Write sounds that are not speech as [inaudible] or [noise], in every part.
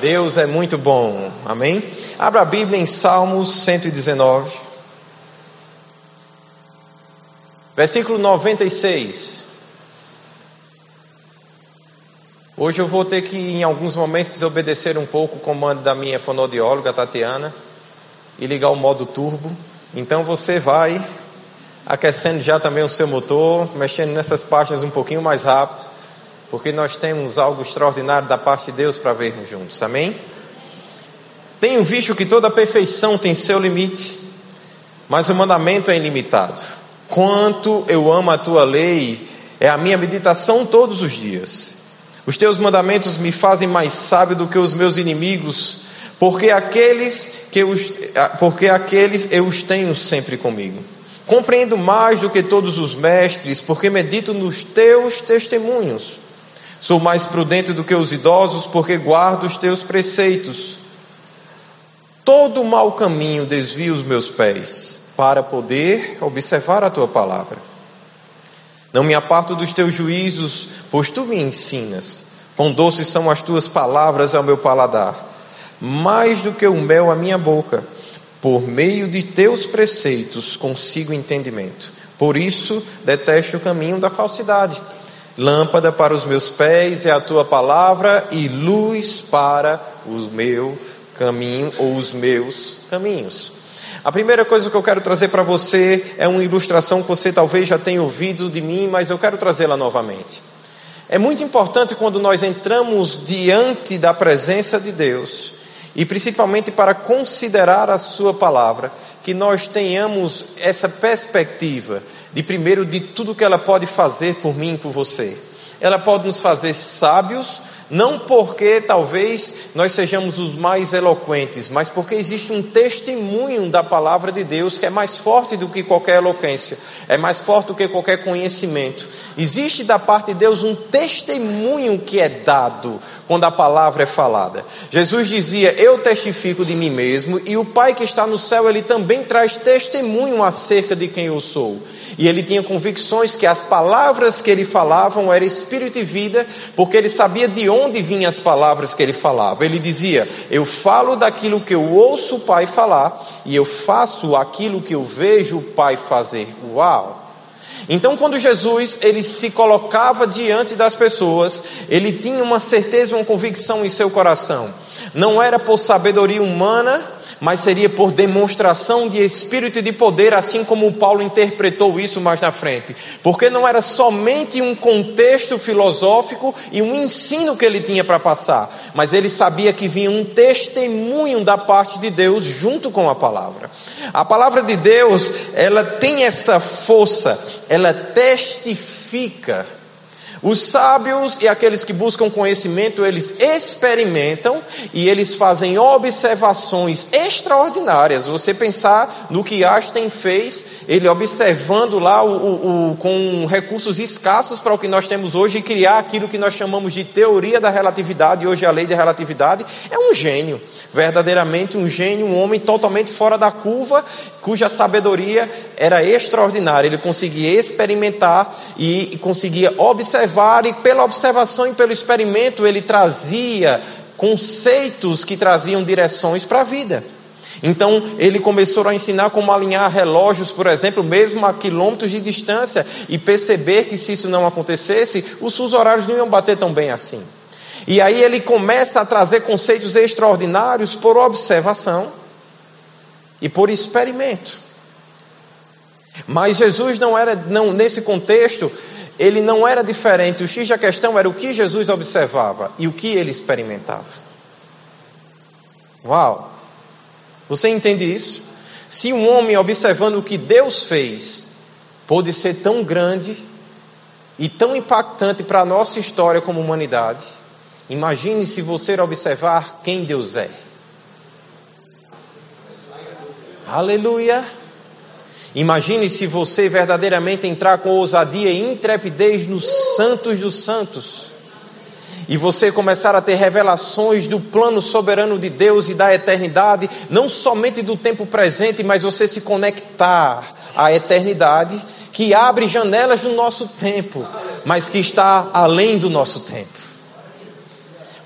Deus é muito bom. Amém? Abra a Bíblia em Salmos 119. Versículo 96. Hoje eu vou ter que, em alguns momentos, desobedecer um pouco o comando da minha fonodióloga, Tatiana, e ligar o modo turbo. Então você vai aquecendo já também o seu motor, mexendo nessas páginas um pouquinho mais rápido porque nós temos algo extraordinário da parte de Deus para vermos juntos, amém? Tenho visto que toda perfeição tem seu limite, mas o mandamento é ilimitado. Quanto eu amo a tua lei, é a minha meditação todos os dias. Os teus mandamentos me fazem mais sábio do que os meus inimigos, porque aqueles que os, porque aqueles eu os tenho sempre comigo. Compreendo mais do que todos os mestres, porque medito nos teus testemunhos. Sou mais prudente do que os idosos, porque guardo os teus preceitos. Todo mau caminho desvio os meus pés, para poder observar a tua palavra. Não me aparto dos teus juízos, pois tu me ensinas. Quão doces são as tuas palavras ao meu paladar, mais do que o mel à minha boca. Por meio de teus preceitos consigo entendimento. Por isso detesto o caminho da falsidade. Lâmpada para os meus pés é a tua palavra e luz para o meu caminho ou os meus caminhos. A primeira coisa que eu quero trazer para você é uma ilustração que você talvez já tenha ouvido de mim, mas eu quero trazê-la novamente. É muito importante quando nós entramos diante da presença de Deus, e principalmente para considerar a Sua palavra, que nós tenhamos essa perspectiva de primeiro de tudo que ela pode fazer por mim e por você. Ela pode nos fazer sábios, não porque talvez nós sejamos os mais eloquentes, mas porque existe um testemunho da palavra de Deus que é mais forte do que qualquer eloquência, é mais forte do que qualquer conhecimento. Existe da parte de Deus um testemunho que é dado quando a palavra é falada. Jesus dizia: Eu testifico de mim mesmo, e o Pai que está no céu, ele também traz testemunho acerca de quem eu sou. E ele tinha convicções que as palavras que ele falava eram espírito e vida, porque ele sabia de onde vinham as palavras que ele falava. Ele dizia: Eu falo daquilo que eu ouço o Pai falar e eu faço aquilo que eu vejo o Pai fazer. Uau! Então, quando Jesus ele se colocava diante das pessoas, ele tinha uma certeza, uma convicção em seu coração. Não era por sabedoria humana, mas seria por demonstração de espírito e de poder, assim como Paulo interpretou isso mais na frente. Porque não era somente um contexto filosófico e um ensino que ele tinha para passar, mas ele sabia que vinha um testemunho da parte de Deus junto com a palavra. A palavra de Deus, ela tem essa força, ela testifica os sábios e aqueles que buscam conhecimento, eles experimentam e eles fazem observações extraordinárias. Você pensar no que Einstein fez, ele observando lá o, o, o, com recursos escassos para o que nós temos hoje e criar aquilo que nós chamamos de teoria da relatividade, hoje a lei da relatividade, é um gênio. Verdadeiramente um gênio, um homem totalmente fora da curva, cuja sabedoria era extraordinária. Ele conseguia experimentar e conseguia observar observar e pela observação e pelo experimento ele trazia conceitos que traziam direções para a vida. Então ele começou a ensinar como alinhar relógios, por exemplo, mesmo a quilômetros de distância, e perceber que se isso não acontecesse, os seus horários não iam bater tão bem assim. E aí ele começa a trazer conceitos extraordinários por observação e por experimento. Mas Jesus não era, não, nesse contexto, ele não era diferente. O X da questão era o que Jesus observava e o que ele experimentava. Uau! Você entende isso? Se um homem observando o que Deus fez pôde ser tão grande e tão impactante para a nossa história como humanidade, imagine se você observar quem Deus é. Aleluia! Imagine se você verdadeiramente entrar com ousadia e intrepidez nos santos dos santos. E você começar a ter revelações do plano soberano de Deus e da eternidade, não somente do tempo presente, mas você se conectar à eternidade, que abre janelas no nosso tempo, mas que está além do nosso tempo.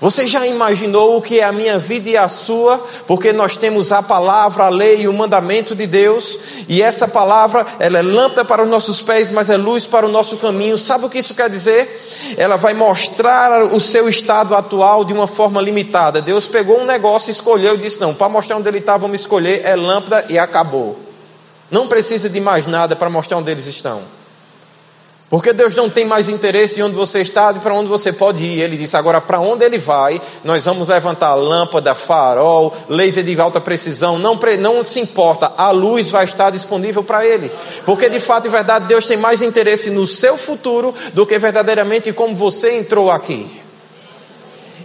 Você já imaginou o que é a minha vida e a sua? Porque nós temos a palavra, a lei e o mandamento de Deus, e essa palavra, ela é lâmpada para os nossos pés, mas é luz para o nosso caminho. Sabe o que isso quer dizer? Ela vai mostrar o seu estado atual de uma forma limitada. Deus pegou um negócio, escolheu e disse: Não, para mostrar onde ele está, vamos escolher, é lâmpada e acabou. Não precisa de mais nada para mostrar onde eles estão. Porque Deus não tem mais interesse em onde você está e para onde você pode ir. Ele disse: agora, para onde ele vai, nós vamos levantar lâmpada, farol, laser de alta precisão. Não, não se importa, a luz vai estar disponível para ele. Porque de fato e verdade, Deus tem mais interesse no seu futuro do que verdadeiramente como você entrou aqui.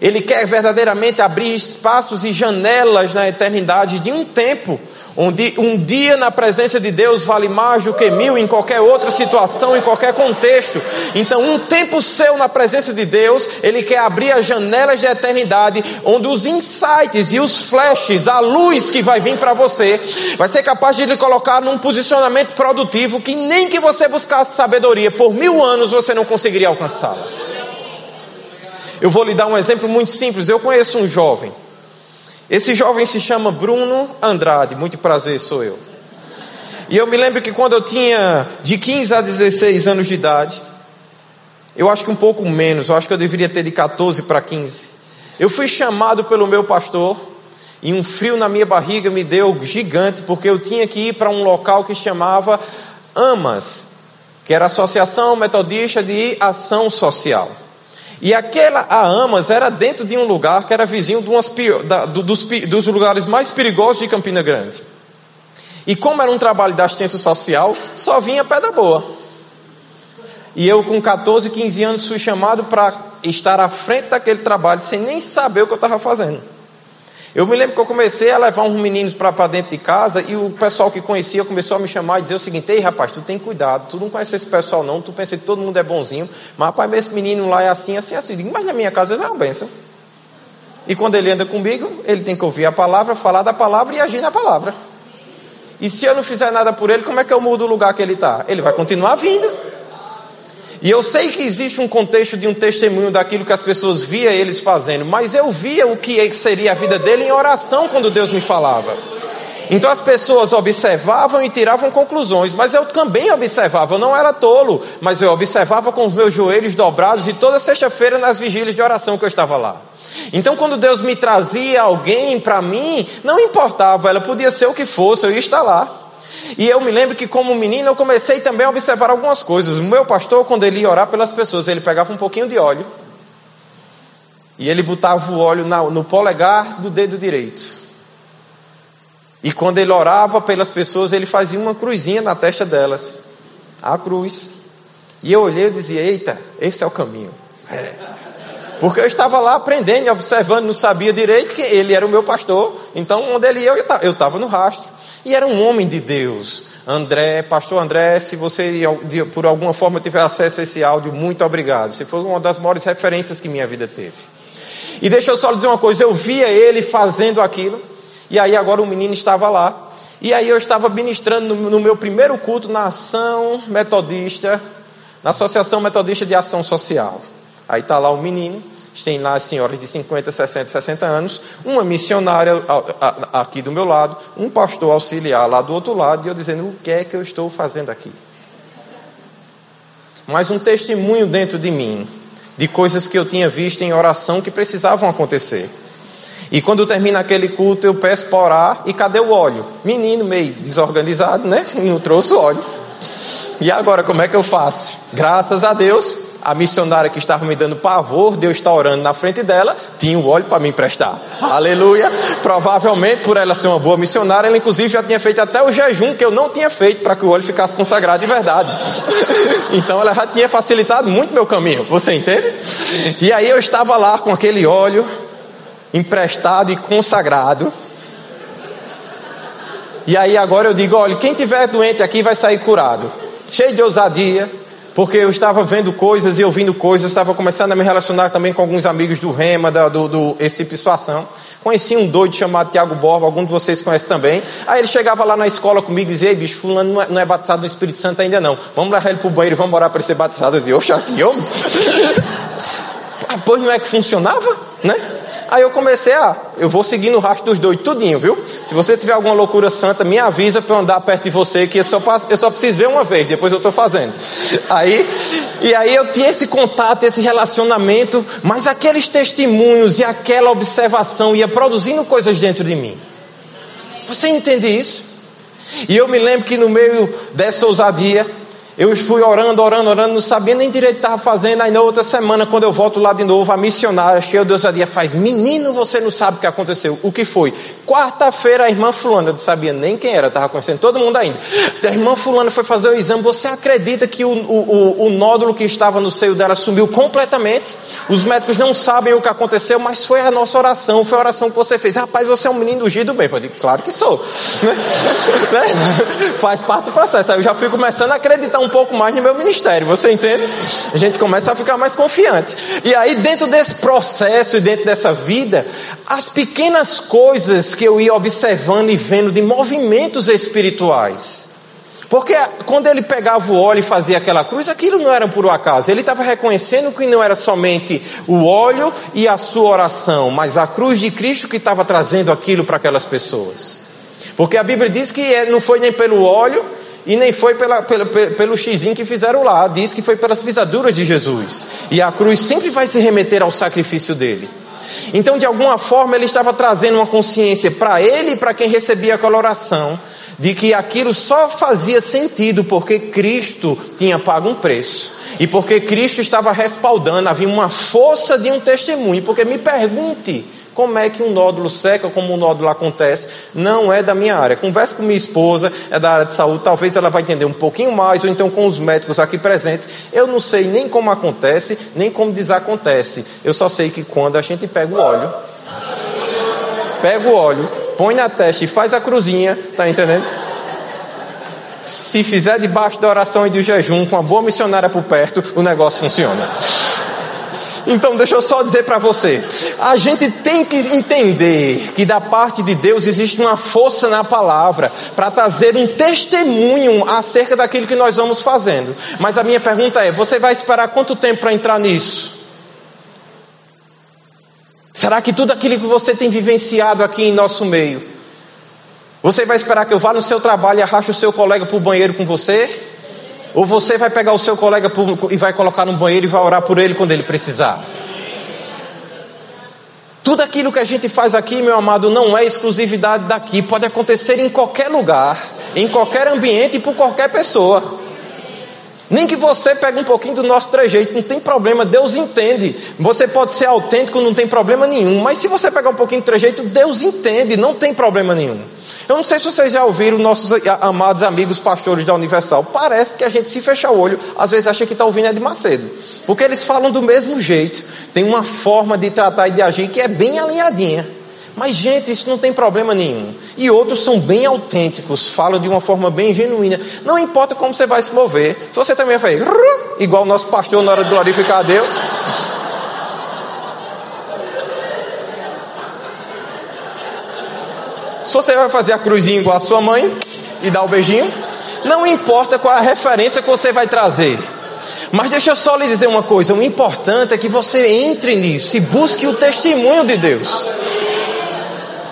Ele quer verdadeiramente abrir espaços e janelas na eternidade de um tempo, onde um dia na presença de Deus vale mais do que mil em qualquer outra situação, em qualquer contexto. Então, um tempo seu na presença de Deus, Ele quer abrir as janelas da eternidade, onde os insights e os flashes, a luz que vai vir para você, vai ser capaz de lhe colocar num posicionamento produtivo que nem que você buscasse sabedoria por mil anos você não conseguiria alcançá-la. Eu vou lhe dar um exemplo muito simples. Eu conheço um jovem. Esse jovem se chama Bruno Andrade. Muito prazer, sou eu. E eu me lembro que quando eu tinha de 15 a 16 anos de idade, eu acho que um pouco menos, eu acho que eu deveria ter de 14 para 15. Eu fui chamado pelo meu pastor e um frio na minha barriga me deu gigante porque eu tinha que ir para um local que chamava AMAS, que era a Associação Metodista de Ação Social. E aquela, a Amas, era dentro de um lugar que era vizinho umas, da, dos, dos lugares mais perigosos de Campina Grande. E como era um trabalho da assistência social, só vinha pedra boa. E eu, com 14, 15 anos, fui chamado para estar à frente daquele trabalho, sem nem saber o que eu estava fazendo. Eu me lembro que eu comecei a levar uns meninos para dentro de casa e o pessoal que conhecia começou a me chamar e dizer o seguinte: Ei rapaz, tu tem cuidado, tu não conhece esse pessoal não, tu pensa que todo mundo é bonzinho, mas rapaz, esse menino lá é assim, assim, assim. Digo, mas na minha casa ele é uma benção. E quando ele anda comigo, ele tem que ouvir a palavra, falar da palavra e agir na palavra. E se eu não fizer nada por ele, como é que eu mudo o lugar que ele está? Ele vai continuar vindo. E eu sei que existe um contexto de um testemunho daquilo que as pessoas via eles fazendo, mas eu via o que seria a vida dele em oração quando Deus me falava. Então as pessoas observavam e tiravam conclusões, mas eu também observava, eu não era tolo, mas eu observava com os meus joelhos dobrados e toda sexta-feira nas vigílias de oração que eu estava lá. Então quando Deus me trazia alguém para mim, não importava, ela podia ser o que fosse, eu ia estar lá. E eu me lembro que como menino eu comecei também a observar algumas coisas. O meu pastor, quando ele ia orar pelas pessoas, ele pegava um pouquinho de óleo e ele botava o óleo no polegar do dedo direito. E quando ele orava pelas pessoas, ele fazia uma cruzinha na testa delas. A cruz. E eu olhei e dizia, eita, esse é o caminho. É. Porque eu estava lá aprendendo observando, não sabia direito que ele era o meu pastor. Então, onde ele ia, eu estava no rastro. E era um homem de Deus. André, pastor André, se você por alguma forma tiver acesso a esse áudio, muito obrigado. Você foi uma das maiores referências que minha vida teve. E deixa eu só dizer uma coisa, eu via ele fazendo aquilo, e aí agora o menino estava lá. E aí eu estava ministrando no meu primeiro culto na ação metodista, na Associação Metodista de Ação Social. Aí está lá o menino, tem lá as senhoras de 50, 60, 60 anos, uma missionária aqui do meu lado, um pastor auxiliar lá do outro lado, e eu dizendo: o que é que eu estou fazendo aqui? Mas um testemunho dentro de mim, de coisas que eu tinha visto em oração que precisavam acontecer. E quando termina aquele culto, eu peço para orar, e cadê o óleo? Menino meio desorganizado, né? [laughs] Não trouxe o óleo. E agora, como é que eu faço? Graças a Deus, a missionária que estava me dando pavor, Deus está orando na frente dela, tinha o óleo para me emprestar. [laughs] Aleluia. Provavelmente, por ela ser uma boa missionária, ela inclusive já tinha feito até o jejum que eu não tinha feito para que o óleo ficasse consagrado de verdade. [laughs] Então ela já tinha facilitado muito meu caminho. Você entende? E aí eu estava lá com aquele óleo emprestado e consagrado. E aí agora eu digo, olha, quem tiver doente aqui vai sair curado. Cheio de ousadia, porque eu estava vendo coisas e ouvindo coisas, estava começando a me relacionar também com alguns amigos do Rema, da, do, do, esse tipo situação. Conheci um doido chamado Tiago Borba, algum de vocês conhece também. Aí ele chegava lá na escola comigo e dizia, bicho, fulano não é, não é batizado no Espírito Santo ainda não. Vamos levar ele pro banheiro e vamos orar para ele ser batizado. Eu dizia, oxa, aqui, homem. [laughs] pois não é que funcionava? né? Aí eu comecei a, eu vou seguir no rastro dos dois tudinho, viu? Se você tiver alguma loucura santa, me avisa para eu andar perto de você, que eu só, eu só preciso ver uma vez, depois eu estou fazendo. Aí, e aí eu tinha esse contato, esse relacionamento, mas aqueles testemunhos e aquela observação ia produzindo coisas dentro de mim. Você entende isso? E eu me lembro que no meio dessa ousadia, eu fui orando, orando, orando, não sabia nem direito o que estava fazendo. Aí na outra semana, quando eu volto lá de novo, a missionária, cheia de ousadia, faz: Menino, você não sabe o que aconteceu. O que foi? Quarta-feira, a irmã Fulana, eu não sabia nem quem era, estava conhecendo todo mundo ainda. A irmã Fulana foi fazer o exame. Você acredita que o, o, o nódulo que estava no seio dela sumiu completamente? Os médicos não sabem o que aconteceu, mas foi a nossa oração, foi a oração que você fez. Rapaz, você é um menino ungido bem. Eu digo, claro que sou. [laughs] Né? Faz parte do processo. Aí eu já fui começando a acreditar um um pouco mais no meu ministério, você entende? A gente começa a ficar mais confiante. E aí, dentro desse processo e dentro dessa vida, as pequenas coisas que eu ia observando e vendo de movimentos espirituais. Porque quando ele pegava o óleo e fazia aquela cruz, aquilo não era por um acaso. Ele estava reconhecendo que não era somente o óleo e a sua oração, mas a cruz de Cristo que estava trazendo aquilo para aquelas pessoas. Porque a Bíblia diz que é, não foi nem pelo óleo e nem foi pela, pelo, pelo xizinho que fizeram lá. Diz que foi pelas pisaduras de Jesus. E a cruz sempre vai se remeter ao sacrifício dele. Então, de alguma forma, ele estava trazendo uma consciência para ele e para quem recebia aquela oração, de que aquilo só fazia sentido porque Cristo tinha pago um preço. E porque Cristo estava respaldando, havia uma força de um testemunho. Porque me pergunte, como é que um nódulo seca, como um nódulo acontece, não é da minha área. Converse com minha esposa, é da área de saúde, talvez ela vai entender um pouquinho mais, ou então com os médicos aqui presentes. Eu não sei nem como acontece, nem como desacontece. Eu só sei que quando a gente pega o óleo, pega o óleo, põe na testa e faz a cruzinha, tá entendendo? Se fizer debaixo da oração e do jejum, com uma boa missionária por perto, o negócio funciona. Então, deixa eu só dizer para você: a gente tem que entender que da parte de Deus existe uma força na palavra para trazer um testemunho acerca daquilo que nós vamos fazendo. Mas a minha pergunta é: você vai esperar quanto tempo para entrar nisso? Será que tudo aquilo que você tem vivenciado aqui em nosso meio, você vai esperar que eu vá no seu trabalho e arraste o seu colega para o banheiro com você? Ou você vai pegar o seu colega e vai colocar no banheiro e vai orar por ele quando ele precisar. Tudo aquilo que a gente faz aqui, meu amado, não é exclusividade daqui. Pode acontecer em qualquer lugar, em qualquer ambiente e por qualquer pessoa. Nem que você pegue um pouquinho do nosso trejeito, não tem problema, Deus entende. Você pode ser autêntico, não tem problema nenhum. Mas se você pegar um pouquinho do trejeito, Deus entende, não tem problema nenhum. Eu não sei se vocês já ouviram nossos amados amigos pastores da Universal. Parece que a gente se fecha o olho, às vezes acha que está ouvindo é de Macedo. Porque eles falam do mesmo jeito. Tem uma forma de tratar e de agir que é bem alinhadinha. Mas, gente, isso não tem problema nenhum. E outros são bem autênticos, falam de uma forma bem genuína. Não importa como você vai se mover. Se você também vai fazer, igual o nosso pastor na hora de glorificar a Deus. Se você vai fazer a cruzinha igual a sua mãe e dar o beijinho, não importa qual a referência que você vai trazer. Mas deixa eu só lhe dizer uma coisa: o importante é que você entre nisso e busque o testemunho de Deus.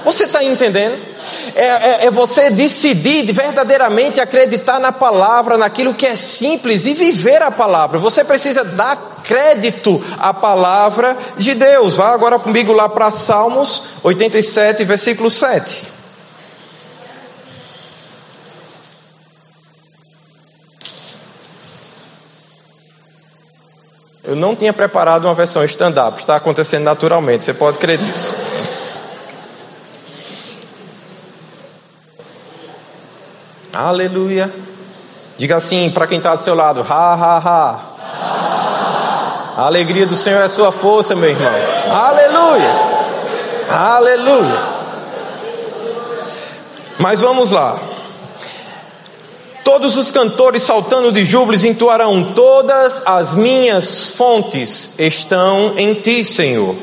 Você está entendendo? É, é, é, você decidir verdadeiramente acreditar na palavra, naquilo que é simples e viver a palavra. Você precisa dar crédito à palavra de Deus. Vá agora comigo lá para Salmos 87, versículo 7. Eu não tinha preparado uma versão stand-up, está acontecendo naturalmente, você pode crer nisso. Aleluia. Diga assim para quem está do seu lado: ha, ha, ha. A alegria do Senhor é sua força, meu irmão. Aleluia. Aleluia. Mas vamos lá. Todos os cantores saltando de júbilos entoarão: Todas as minhas fontes estão em ti, Senhor.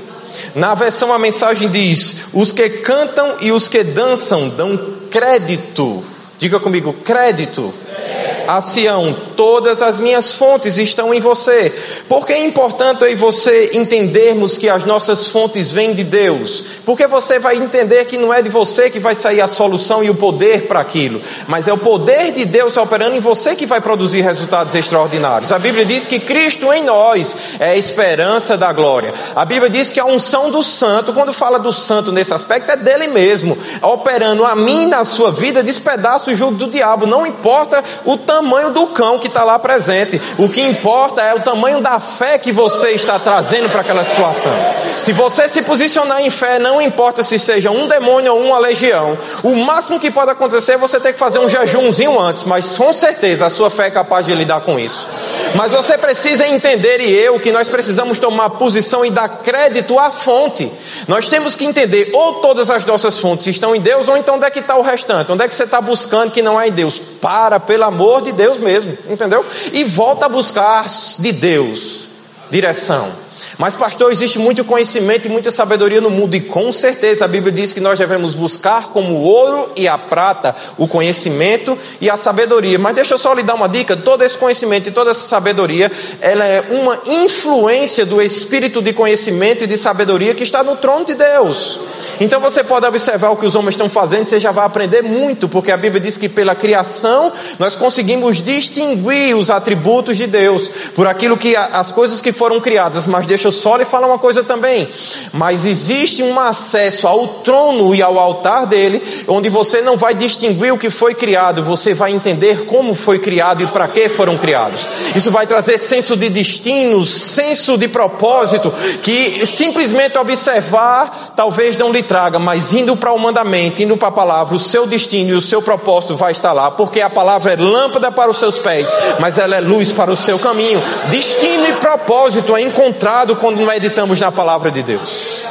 Na versão a mensagem diz: Os que cantam e os que dançam dão crédito Diga comigo, crédito. crédito. A Sião: Todas as minhas fontes estão em você. Porque é importante e você entendermos que as nossas fontes vêm de Deus. Porque você vai entender que não é de você que vai sair a solução e o poder para aquilo, mas é o poder de Deus operando em você que vai produzir resultados extraordinários. A Bíblia diz que Cristo em nós é a esperança da glória. A Bíblia diz que a unção do santo, quando fala do santo nesse aspecto, é dele mesmo, operando a mim na sua vida, despedaça o jugo do diabo. Não importa o tamanho do cão que está lá presente, o que importa é o tamanho da fé que você está trazendo para aquela situação. Se você se posicionar em fé, não importa se seja um demônio ou uma legião, o máximo que pode acontecer é você ter que fazer um jejumzinho antes, mas com certeza a sua fé é capaz de lidar com isso. Mas você precisa entender, e eu, que nós precisamos tomar posição e dar crédito à fonte. Nós temos que entender, ou todas as nossas fontes estão em Deus, ou então onde é que está o restante? Onde é que você está buscando que não é em Deus? Para, pelo amor de Deus mesmo, entendeu? E volta a buscar de Deus direção. Mas, pastor, existe muito conhecimento e muita sabedoria no mundo, e com certeza a Bíblia diz que nós devemos buscar como o ouro e a prata o conhecimento e a sabedoria. Mas deixa eu só lhe dar uma dica: todo esse conhecimento e toda essa sabedoria, ela é uma influência do espírito de conhecimento e de sabedoria que está no trono de Deus. Então você pode observar o que os homens estão fazendo, você já vai aprender muito, porque a Bíblia diz que pela criação nós conseguimos distinguir os atributos de Deus por aquilo que as coisas que foram criadas, mas deixa eu só lhe falar uma coisa também. Mas existe um acesso ao trono e ao altar dele, onde você não vai distinguir o que foi criado, você vai entender como foi criado e para que foram criados. Isso vai trazer senso de destino, senso de propósito, que simplesmente observar talvez não lhe traga, mas indo para o mandamento, indo para a palavra, o seu destino e o seu propósito vai estar lá, porque a palavra é lâmpada para os seus pés, mas ela é luz para o seu caminho. Destino e propósito é encontrado quando meditamos na palavra de Deus.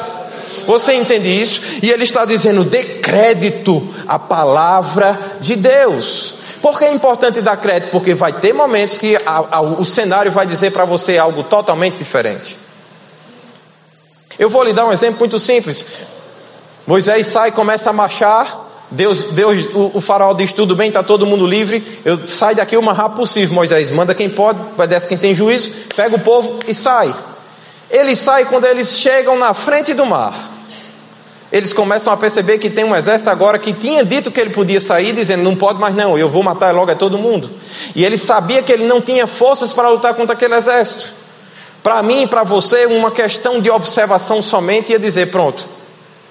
Você entende isso? E ele está dizendo: dê crédito à palavra de Deus. Por que é importante dar crédito? Porque vai ter momentos que a, a, o cenário vai dizer para você algo totalmente diferente. Eu vou lhe dar um exemplo muito simples. Moisés sai começa a marchar. Deus, Deus, o, o faraó diz tudo bem, está todo mundo livre. Eu saio daqui o mais rápido possível. Moisés manda quem pode, obedece quem tem juízo, pega o povo e sai. Ele sai quando eles chegam na frente do mar. Eles começam a perceber que tem um exército agora que tinha dito que ele podia sair, dizendo: não pode mais não, eu vou matar logo a todo mundo. E ele sabia que ele não tinha forças para lutar contra aquele exército. Para mim e para você, uma questão de observação somente ia dizer: pronto,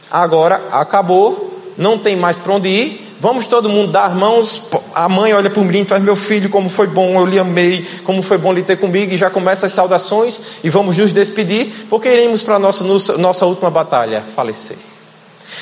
agora acabou, não tem mais para onde ir, Vamos todo mundo dar mãos. A mãe olha para o menino e faz: Meu filho, como foi bom, eu lhe amei, como foi bom lhe ter comigo. E já começa as saudações e vamos nos despedir, porque iremos para a nossa, nossa última batalha falecer.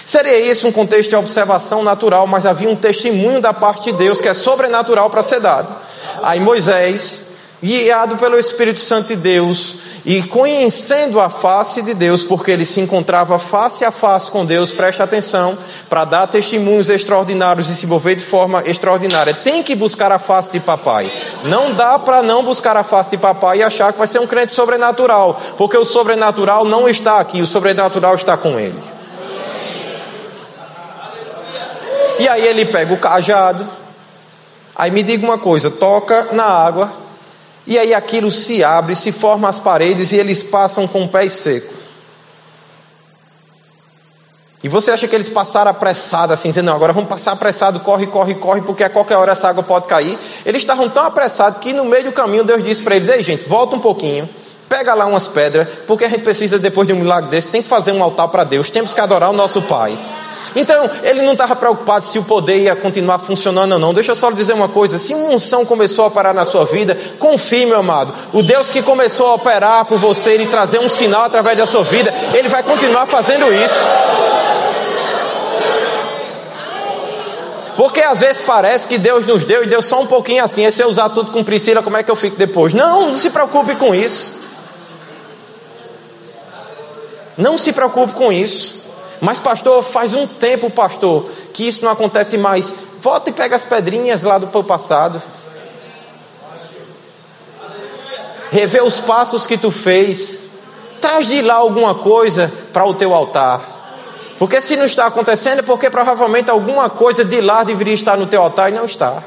Seria esse um contexto de observação natural, mas havia um testemunho da parte de Deus que é sobrenatural para ser dado. Aí Moisés guiado pelo Espírito Santo de Deus e conhecendo a face de Deus, porque ele se encontrava face a face com Deus, preste atenção, para dar testemunhos extraordinários e se mover de forma extraordinária. Tem que buscar a face de papai. Não dá para não buscar a face de papai e achar que vai ser um crente sobrenatural, porque o sobrenatural não está aqui, o sobrenatural está com ele. E aí ele pega o cajado, aí me diga uma coisa, toca na água, e aí aquilo se abre, se forma as paredes e eles passam com o pé seco. E você acha que eles passaram apressado, assim, dizendo, não, agora vamos passar apressado, corre, corre, corre, porque a qualquer hora essa água pode cair. Eles estavam tão apressados que no meio do caminho Deus disse para eles, ei gente, volta um pouquinho, pega lá umas pedras, porque a gente precisa, depois de um milagre desse, tem que fazer um altar para Deus, temos que adorar o nosso Pai. Então, ele não estava preocupado se o poder ia continuar funcionando ou não. Deixa eu só lhe dizer uma coisa: se uma unção começou a operar na sua vida, confie, meu amado. O Deus que começou a operar por você e trazer um sinal através da sua vida, ele vai continuar fazendo isso. Porque às vezes parece que Deus nos deu e deu só um pouquinho assim. E se eu usar tudo com Priscila, como é que eu fico depois? Não, não se preocupe com isso. Não se preocupe com isso. Mas, pastor, faz um tempo, pastor, que isso não acontece mais. Volta e pega as pedrinhas lá do passado. Revê os passos que tu fez. Traz de lá alguma coisa para o teu altar. Porque se não está acontecendo é porque provavelmente alguma coisa de lá deveria estar no teu altar e não está.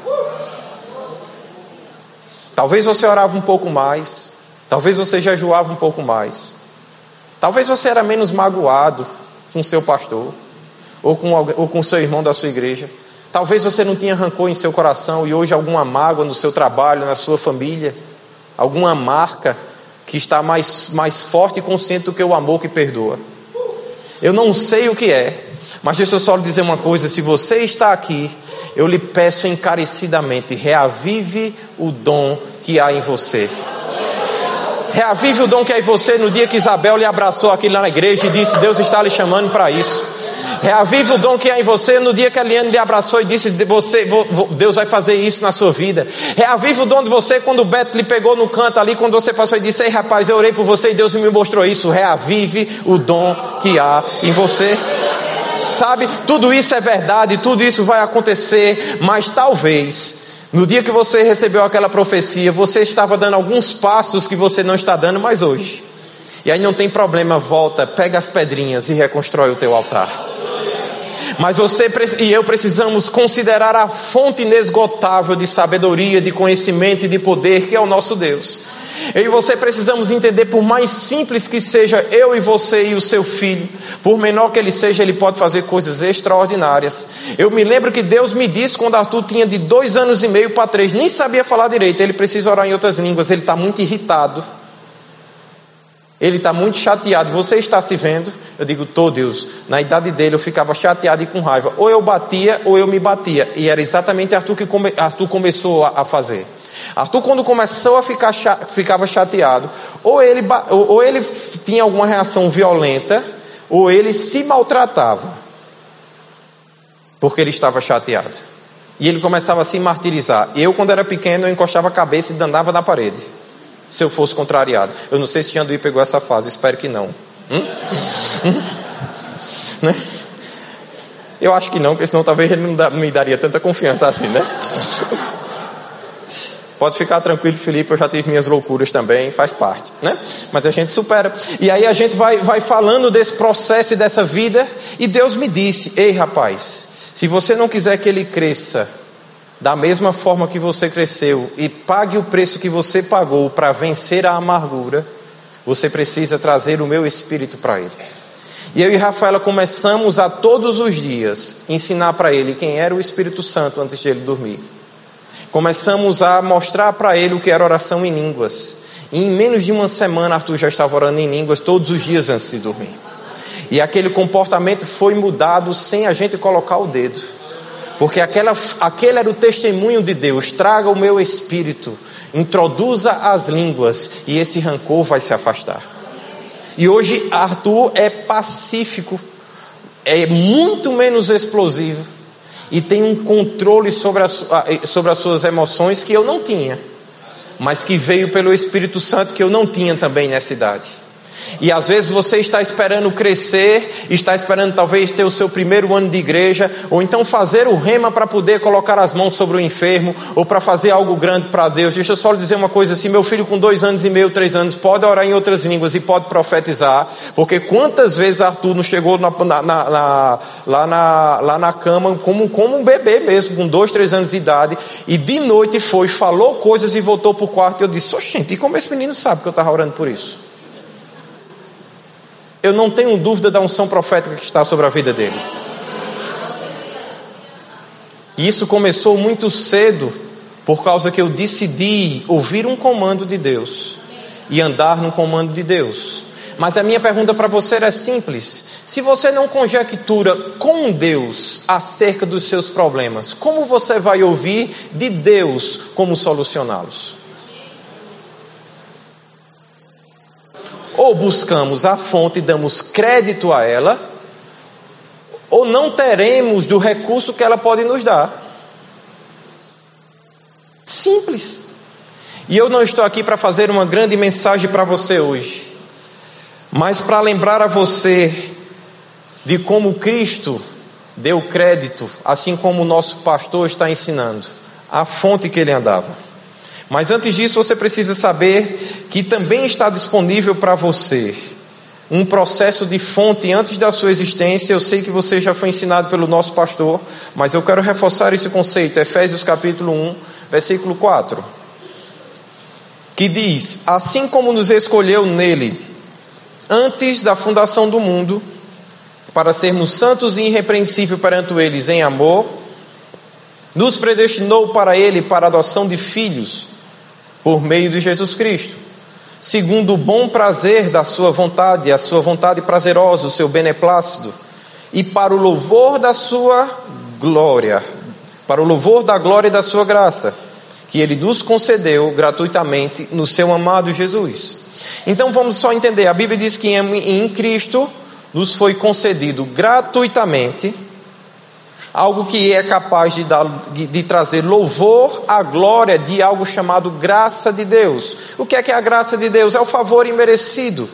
Talvez você orava um pouco mais, talvez você jejuava um pouco mais, talvez você era menos magoado com seu pastor ou com, ou com seu irmão da sua igreja. Talvez você não tinha rancor em seu coração e hoje alguma mágoa no seu trabalho, na sua família, alguma marca que está mais, mais forte e consciente do que o amor que perdoa. Eu não sei o que é, mas deixa eu só lhe dizer uma coisa: se você está aqui, eu lhe peço encarecidamente, reavive o dom que há em você. Reavive o dom que há em você no dia que Isabel lhe abraçou aqui lá na igreja e disse: Deus está lhe chamando para isso. Reavive o dom que há em você no dia que a Liane lhe abraçou e disse: você, Deus vai fazer isso na sua vida. Reavive o dom de você quando o Beto lhe pegou no canto ali, quando você passou e disse: Ei rapaz, eu orei por você e Deus me mostrou isso. Reavive o dom que há em você. Sabe, tudo isso é verdade, tudo isso vai acontecer, mas talvez no dia que você recebeu aquela profecia, você estava dando alguns passos que você não está dando mais hoje. E aí não tem problema, volta, pega as pedrinhas e reconstrói o teu altar. Mas você e eu precisamos considerar a fonte inesgotável de sabedoria, de conhecimento e de poder que é o nosso Deus. Eu e você precisamos entender, por mais simples que seja eu e você e o seu filho, por menor que ele seja, ele pode fazer coisas extraordinárias. Eu me lembro que Deus me disse quando Arthur tinha de dois anos e meio para três, nem sabia falar direito, ele precisa orar em outras línguas, ele está muito irritado. Ele está muito chateado. Você está se vendo? Eu digo, tô Deus. Na idade dele eu ficava chateado e com raiva. Ou eu batia ou eu me batia. E era exatamente Arthur que come, Arthur começou a, fazer. Arthur quando começou a ficar ficava chateado, ou ele, ou, ou ele tinha alguma reação violenta, ou ele se maltratava. Porque ele estava chateado. E ele começava a se martirizar. Eu, quando era pequeno, eu encostava a cabeça e danava na parede se eu fosse contrariado. Eu não sei se Janduí pegou essa fase, espero que não. Hum? Hum? Né? Eu acho que não, porque senão talvez ele não, me daria tanta confiança assim, né? Pode ficar tranquilo, Felipe, eu já tive minhas loucuras também, faz parte, né? Mas a gente supera. E aí a gente vai, vai falando desse processo e dessa vida, e Deus me disse: Ei, rapaz, se você não quiser que ele cresça da mesma forma que você cresceu e pague o preço que você pagou para vencer a amargura, você precisa trazer o meu espírito para ele. E eu e Rafaela começamos a todos os dias ensinar para ele quem era o Espírito Santo antes de ele dormir. Começamos a mostrar para ele o que era oração em línguas. E em menos de uma semana Arthur já estava orando em línguas todos os dias antes de dormir. E aquele comportamento foi mudado sem a gente colocar o dedo. Porque aquela, aquele era o testemunho de Deus. Traga o meu espírito, introduza as línguas e esse rancor vai se afastar. E hoje Arthur é pacífico, é muito menos explosivo e tem um controle sobre, sobre as suas emoções que eu não tinha, mas que veio pelo Espírito Santo que eu não tinha também nessa idade. E às vezes você está esperando crescer, está esperando talvez ter o seu primeiro ano de igreja, ou então fazer o rema para poder colocar as mãos sobre o enfermo, ou para fazer algo grande para Deus. Deixa eu só lhe dizer uma coisa assim: meu filho com dois anos e meio, três anos, pode orar em outras línguas e pode profetizar, porque quantas vezes Arthur não chegou na, na, na, lá, na, lá na cama como, como um bebê mesmo, com dois, três anos de idade, e de noite foi, falou coisas e voltou para o quarto. E eu disse: Oxente, e como esse menino sabe que eu estava orando por isso? Eu não tenho dúvida da unção profética que está sobre a vida dele. E isso começou muito cedo, por causa que eu decidi ouvir um comando de Deus e andar no comando de Deus. Mas a minha pergunta para você é simples: se você não conjectura com Deus acerca dos seus problemas, como você vai ouvir de Deus como solucioná-los? Ou buscamos a fonte e damos crédito a ela, ou não teremos do recurso que ela pode nos dar. Simples. E eu não estou aqui para fazer uma grande mensagem para você hoje, mas para lembrar a você de como Cristo deu crédito, assim como o nosso pastor está ensinando, a fonte que ele andava. Mas antes disso, você precisa saber que também está disponível para você um processo de fonte antes da sua existência. Eu sei que você já foi ensinado pelo nosso pastor, mas eu quero reforçar esse conceito. Efésios capítulo 1, versículo 4. que diz: Assim como nos escolheu nele antes da fundação do mundo, para sermos santos e irrepreensíveis perante eles em amor, nos predestinou para ele para a adoção de filhos por meio de Jesus Cristo, segundo o bom prazer da sua vontade, a sua vontade prazerosa, o seu beneplácito, e para o louvor da sua glória, para o louvor da glória e da sua graça, que ele nos concedeu gratuitamente no seu amado Jesus. Então vamos só entender, a Bíblia diz que em, em Cristo nos foi concedido gratuitamente algo que é capaz de, dar, de trazer louvor à glória de algo chamado graça de Deus. O que é que é a graça de Deus? É o favor imerecido.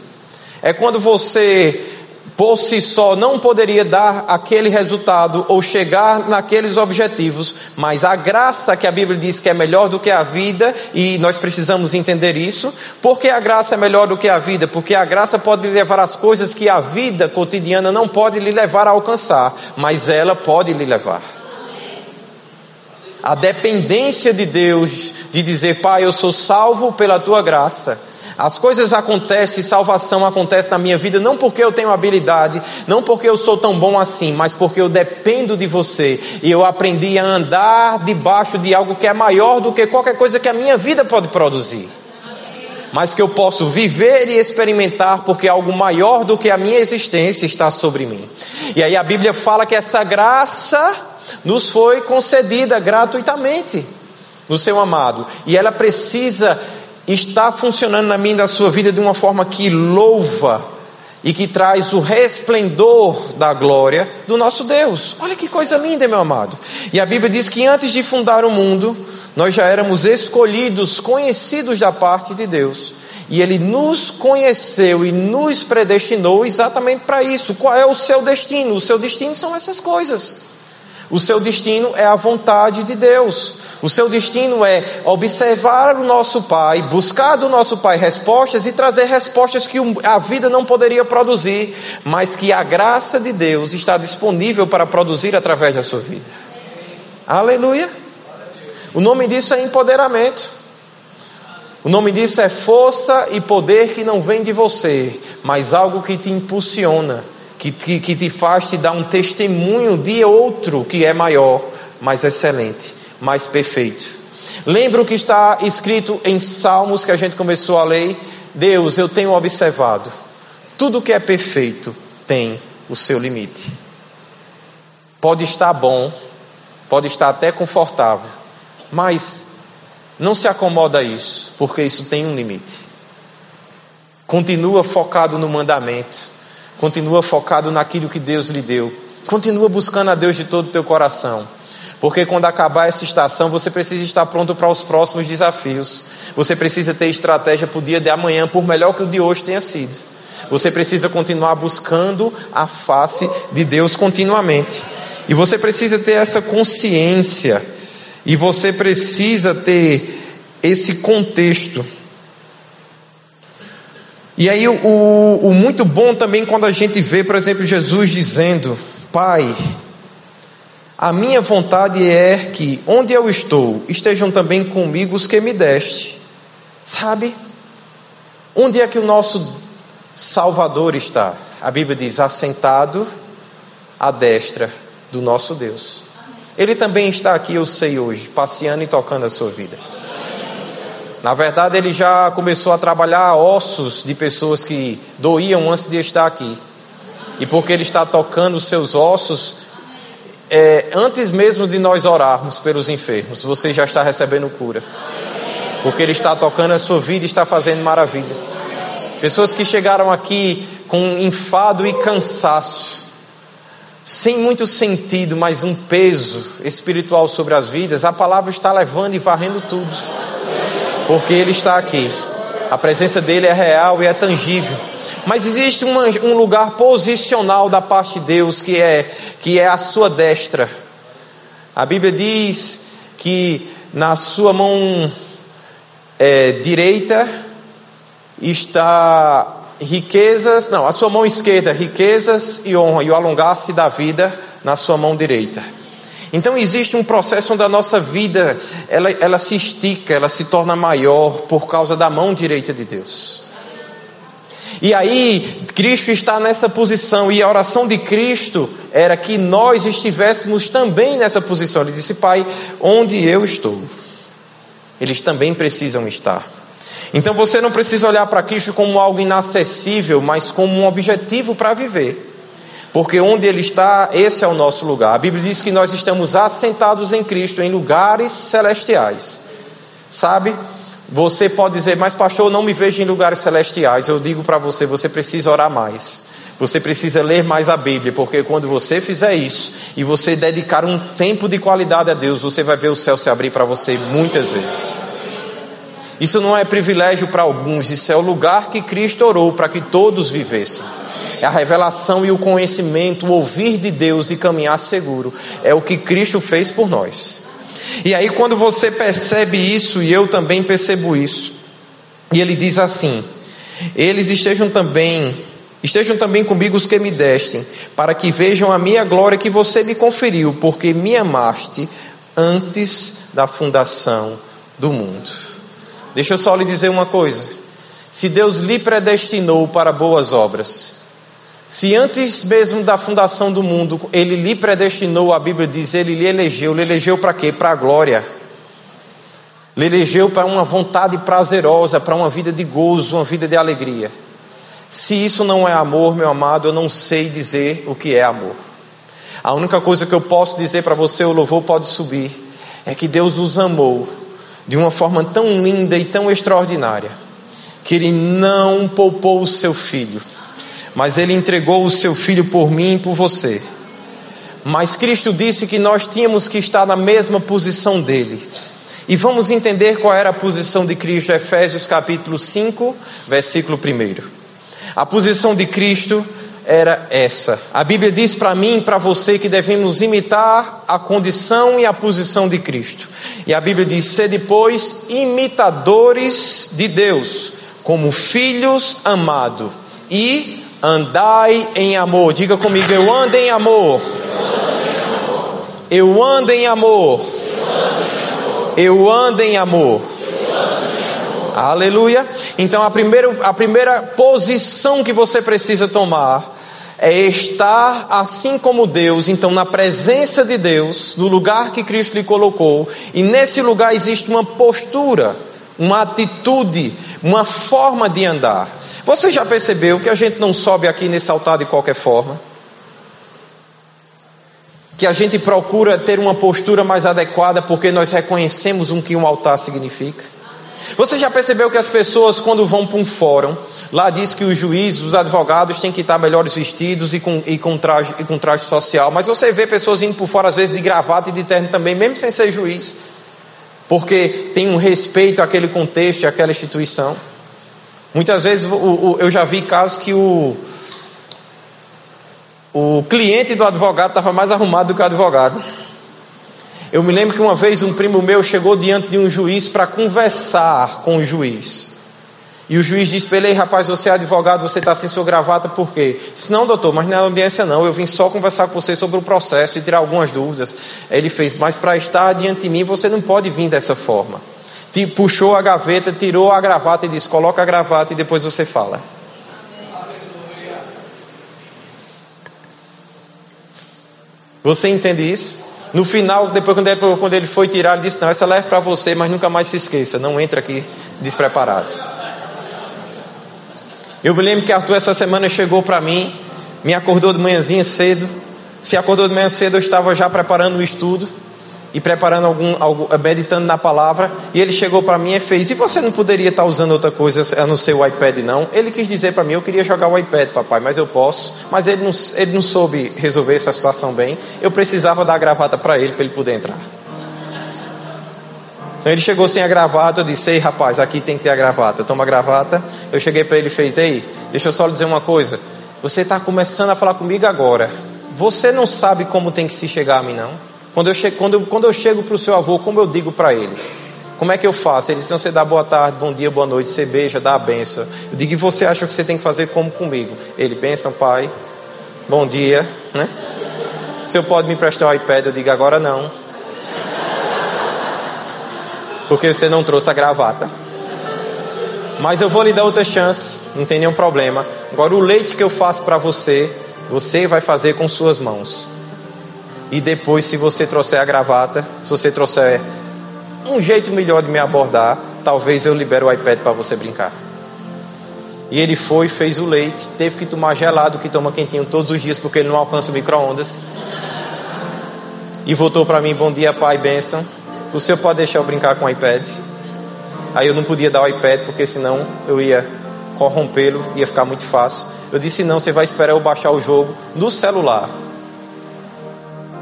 É quando você por si só não poderia dar aquele resultado ou chegar naqueles objetivos, mas a graça que a Bíblia diz que é melhor do que a vida, e nós precisamos entender isso. Por que a graça é melhor do que a vida? Porque a graça pode lhe levar às coisas que a vida cotidiana não pode lhe levar a alcançar, mas ela pode lhe levar. A dependência de Deus de dizer, Pai, eu sou salvo pela tua graça as coisas acontecem, salvação acontece na minha vida, não porque eu tenho habilidade, não porque eu sou tão bom assim, mas porque eu dependo de você. E eu aprendi a andar debaixo de algo que é maior do que qualquer coisa que a minha vida pode produzir. Mas que eu posso viver e experimentar porque algo maior do que a minha existência está sobre mim. E aí a Bíblia fala que essa graça nos foi concedida gratuitamente no seu amado. E ela precisa está funcionando na minha e na sua vida de uma forma que louva e que traz o resplendor da glória do nosso Deus. Olha que coisa linda, meu amado. E a Bíblia diz que antes de fundar o mundo, nós já éramos escolhidos, conhecidos da parte de Deus. E Ele nos conheceu e nos predestinou exatamente para isso. Qual é o seu destino? O seu destino são essas coisas. O seu destino é a vontade de Deus. O seu destino é observar o nosso Pai, buscar do nosso Pai respostas e trazer respostas que a vida não poderia produzir, mas que a graça de Deus está disponível para produzir através da sua vida. Aleluia. O nome disso é empoderamento. O nome disso é força e poder que não vem de você, mas algo que te impulsiona que, que, que te faz te dar um testemunho de outro que é maior, mais excelente, mais perfeito. Lembra o que está escrito em Salmos que a gente começou a ler? Deus, eu tenho observado, tudo que é perfeito tem o seu limite. Pode estar bom, pode estar até confortável, mas não se acomoda a isso, porque isso tem um limite. Continua focado no mandamento, Continua focado naquilo que Deus lhe deu. Continua buscando a Deus de todo o teu coração. Porque quando acabar essa estação, você precisa estar pronto para os próximos desafios. Você precisa ter estratégia para o dia de amanhã, por melhor que o de hoje tenha sido. Você precisa continuar buscando a face de Deus continuamente. E você precisa ter essa consciência. E você precisa ter esse contexto. E aí o, o, muito bom também quando a gente vê, por exemplo, Jesus dizendo, Pai, a minha vontade é que onde eu estou estejam também comigo os que me deste. Sabe? Onde é que o nosso Salvador está? A Bíblia diz: assentado à destra do nosso Deus. Ele também está aqui, eu sei hoje, passeando e tocando a sua vida. Na verdade, ele já começou a trabalhar ossos de pessoas que doíam antes de estar aqui. E porque ele está tocando os seus ossos, é, antes mesmo de nós orarmos pelos enfermos, você já está recebendo cura. Porque ele está tocando a sua vida e está fazendo maravilhas. Pessoas que chegaram aqui com enfado e cansaço, sem muito sentido, mas um peso espiritual sobre as vidas, a palavra está levando e varrendo tudo porque Ele está aqui. A presença dele é real e é tangível. Mas existe um lugar posicional da parte de Deus que é, que é a sua destra. A Bíblia diz que na sua mão é, direita está riquezas, não, a sua mão esquerda, riquezas e honra, e o alongar-se da vida na sua mão direita. Então existe um processo onde a nossa vida ela, ela se estica, ela se torna maior por causa da mão direita de Deus. E aí, Cristo está nessa posição, e a oração de Cristo era que nós estivéssemos também nessa posição. Ele disse, Pai, onde eu estou, eles também precisam estar. Então você não precisa olhar para Cristo como algo inacessível, mas como um objetivo para viver. Porque onde Ele está, esse é o nosso lugar. A Bíblia diz que nós estamos assentados em Cristo em lugares celestiais. Sabe? Você pode dizer, mas pastor, eu não me vejo em lugares celestiais. Eu digo para você, você precisa orar mais. Você precisa ler mais a Bíblia, porque quando você fizer isso e você dedicar um tempo de qualidade a Deus, você vai ver o céu se abrir para você muitas vezes. Isso não é privilégio para alguns, isso é o lugar que Cristo orou para que todos vivessem. É a revelação e o conhecimento, o ouvir de Deus e caminhar seguro. É o que Cristo fez por nós. E aí, quando você percebe isso, e eu também percebo isso, e ele diz assim: Eles estejam também, estejam também comigo os que me destem, para que vejam a minha glória que você me conferiu, porque me amaste antes da fundação do mundo. Deixa eu só lhe dizer uma coisa. Se Deus lhe predestinou para boas obras, se antes mesmo da fundação do mundo ele lhe predestinou, a Bíblia diz, ele lhe elegeu, lhe elegeu para quê? Para a glória. Lhe elegeu para uma vontade prazerosa, para uma vida de gozo, uma vida de alegria. Se isso não é amor, meu amado, eu não sei dizer o que é amor. A única coisa que eu posso dizer para você, o louvor pode subir, é que Deus nos amou de uma forma tão linda e tão extraordinária, que Ele não poupou o seu filho, mas Ele entregou o seu filho por mim e por você. Mas Cristo disse que nós tínhamos que estar na mesma posição dele. E vamos entender qual era a posição de Cristo, Efésios capítulo 5, versículo 1. A posição de Cristo era essa. A Bíblia diz para mim e para você que devemos imitar a condição e a posição de Cristo. E a Bíblia diz: ser depois imitadores de Deus, como filhos amados, e andai em amor. Diga comigo: eu ando em amor. Eu ando em amor. Eu ando em amor. Aleluia. Então a primeira, a primeira posição que você precisa tomar é estar assim como Deus, então na presença de Deus, no lugar que Cristo lhe colocou, e nesse lugar existe uma postura, uma atitude, uma forma de andar. Você já percebeu que a gente não sobe aqui nesse altar de qualquer forma? Que a gente procura ter uma postura mais adequada porque nós reconhecemos o que um altar significa? Você já percebeu que as pessoas, quando vão para um fórum, lá diz que os juízes, os advogados têm que estar melhores vestidos e com, e com, traje, e com traje social, mas você vê pessoas indo por fora, às vezes, de gravata e de terno também, mesmo sem ser juiz, porque tem um respeito àquele contexto e àquela instituição. Muitas vezes o, o, eu já vi casos que o, o cliente do advogado estava mais arrumado do que o advogado. Eu me lembro que uma vez um primo meu chegou diante de um juiz para conversar com o juiz. E o juiz disse para ele, rapaz, você é advogado, você está sem sua gravata, por quê? Disse, não, doutor, mas não é audiência não, eu vim só conversar com você sobre o processo e tirar algumas dúvidas. Ele fez, mas para estar diante de mim, você não pode vir dessa forma. Puxou a gaveta, tirou a gravata e disse, coloca a gravata e depois você fala. Você entende isso? No final, depois quando ele, quando ele foi tirar, ele disse: Não, essa leva para você, mas nunca mais se esqueça, não entra aqui despreparado. Eu me lembro que Arthur essa semana chegou para mim, me acordou de manhãzinha cedo. Se acordou de manhã cedo, eu estava já preparando o estudo e preparando algum, algum meditando na palavra, e ele chegou para mim e fez: "E você não poderia estar tá usando outra coisa a não ser o iPad não?" Ele quis dizer para mim: "Eu queria jogar o iPad, papai, mas eu posso". Mas ele não, ele não soube resolver essa situação bem. Eu precisava dar a gravata para ele para ele poder entrar. Então ele chegou sem a gravata, eu disse: "Ei, rapaz, aqui tem que ter a gravata. Toma a gravata". Eu cheguei para ele e fez: "Ei, deixa eu só lhe dizer uma coisa. Você está começando a falar comigo agora. Você não sabe como tem que se chegar a mim não?" Quando eu, chego, quando eu, quando eu chego para o seu avô, como eu digo para ele? Como é que eu faço? Ele diz, não, você dá boa tarde, bom dia, boa noite, você beija, dá a benção. Eu digo, e você acha que você tem que fazer como comigo? Ele, benção, pai, bom dia, né? o senhor pode me emprestar o iPad? Eu digo, agora não. Porque você não trouxe a gravata. Mas eu vou lhe dar outra chance, não tem nenhum problema. Agora o leite que eu faço para você, você vai fazer com suas mãos. E depois, se você trouxer a gravata, se você trouxer um jeito melhor de me abordar, talvez eu libere o iPad para você brincar. E ele foi, fez o leite, teve que tomar gelado, que toma quentinho todos os dias, porque ele não alcança o micro-ondas. E voltou para mim, bom dia, pai, benção. O senhor pode deixar eu brincar com o iPad? Aí eu não podia dar o iPad, porque senão eu ia corrompê-lo, ia ficar muito fácil. Eu disse, não, você vai esperar eu baixar o jogo no celular.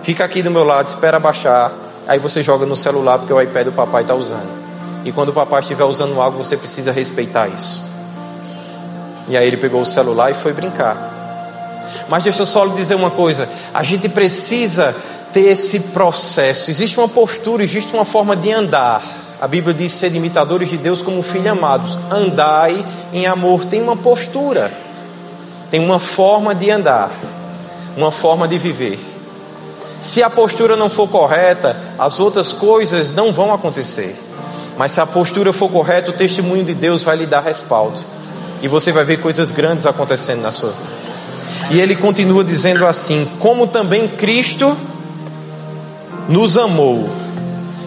Fica aqui do meu lado, espera baixar. Aí você joga no celular, porque o iPad o papai está usando. E quando o papai estiver usando algo, você precisa respeitar isso. E aí ele pegou o celular e foi brincar. Mas deixa eu só lhe dizer uma coisa: a gente precisa ter esse processo. Existe uma postura, existe uma forma de andar. A Bíblia diz ser imitadores de Deus como filhos amados. Andai em amor. Tem uma postura, tem uma forma de andar, uma forma de viver. Se a postura não for correta, as outras coisas não vão acontecer. Mas se a postura for correta, o testemunho de Deus vai lhe dar respaldo. E você vai ver coisas grandes acontecendo na sua vida. E ele continua dizendo assim: Como também Cristo nos amou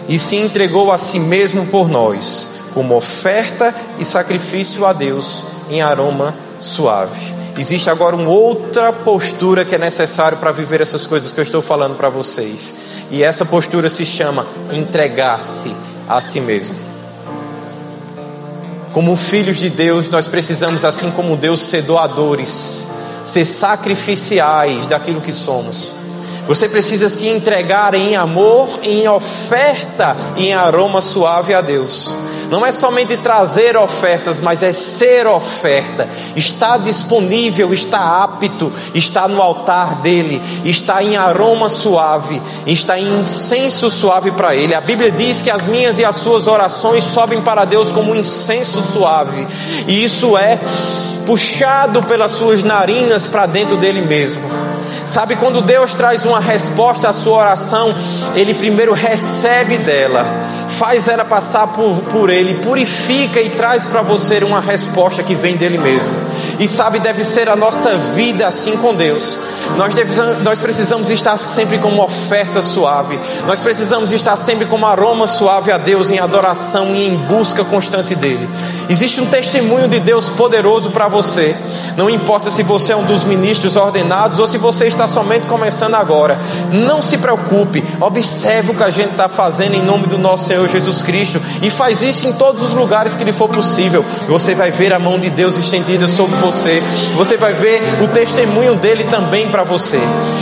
e se entregou a si mesmo por nós, como oferta e sacrifício a Deus em aroma suave. Existe agora uma outra postura que é necessário para viver essas coisas que eu estou falando para vocês. E essa postura se chama entregar-se a si mesmo. Como filhos de Deus, nós precisamos, assim como Deus, ser doadores, ser sacrificiais daquilo que somos. Você precisa se entregar em amor, em oferta e em aroma suave a Deus. Não é somente trazer ofertas, mas é ser oferta. Está disponível, está apto, está no altar dele, está em aroma suave, está em incenso suave para ele. A Bíblia diz que as minhas e as suas orações sobem para Deus como um incenso suave, e isso é puxado pelas suas narinas para dentro dele mesmo. Sabe quando Deus traz uma resposta à sua oração, ele primeiro recebe dela, faz ela passar por, por ele, purifica e traz para você uma resposta que vem dele mesmo. E sabe, deve ser a nossa vida assim com Deus. Nós, devemos, nós precisamos estar sempre com uma oferta suave, nós precisamos estar sempre com um aroma suave a Deus em adoração e em busca constante dele. Existe um testemunho de Deus poderoso para você, não importa se você é um dos ministros ordenados ou se você está somente começando agora. Não se preocupe, observe o que a gente está fazendo em nome do nosso Senhor Jesus Cristo e faz isso em todos os lugares que lhe for possível. Você vai ver a mão de Deus estendida sobre você. Você vai ver o testemunho dele também para você.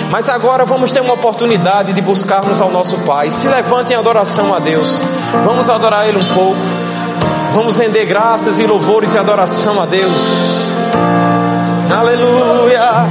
Mas agora vamos ter uma oportunidade de buscarmos ao nosso Pai. Se levante em adoração a Deus. Vamos adorar Ele um pouco. Vamos render graças e louvores e adoração a Deus. Aleluia.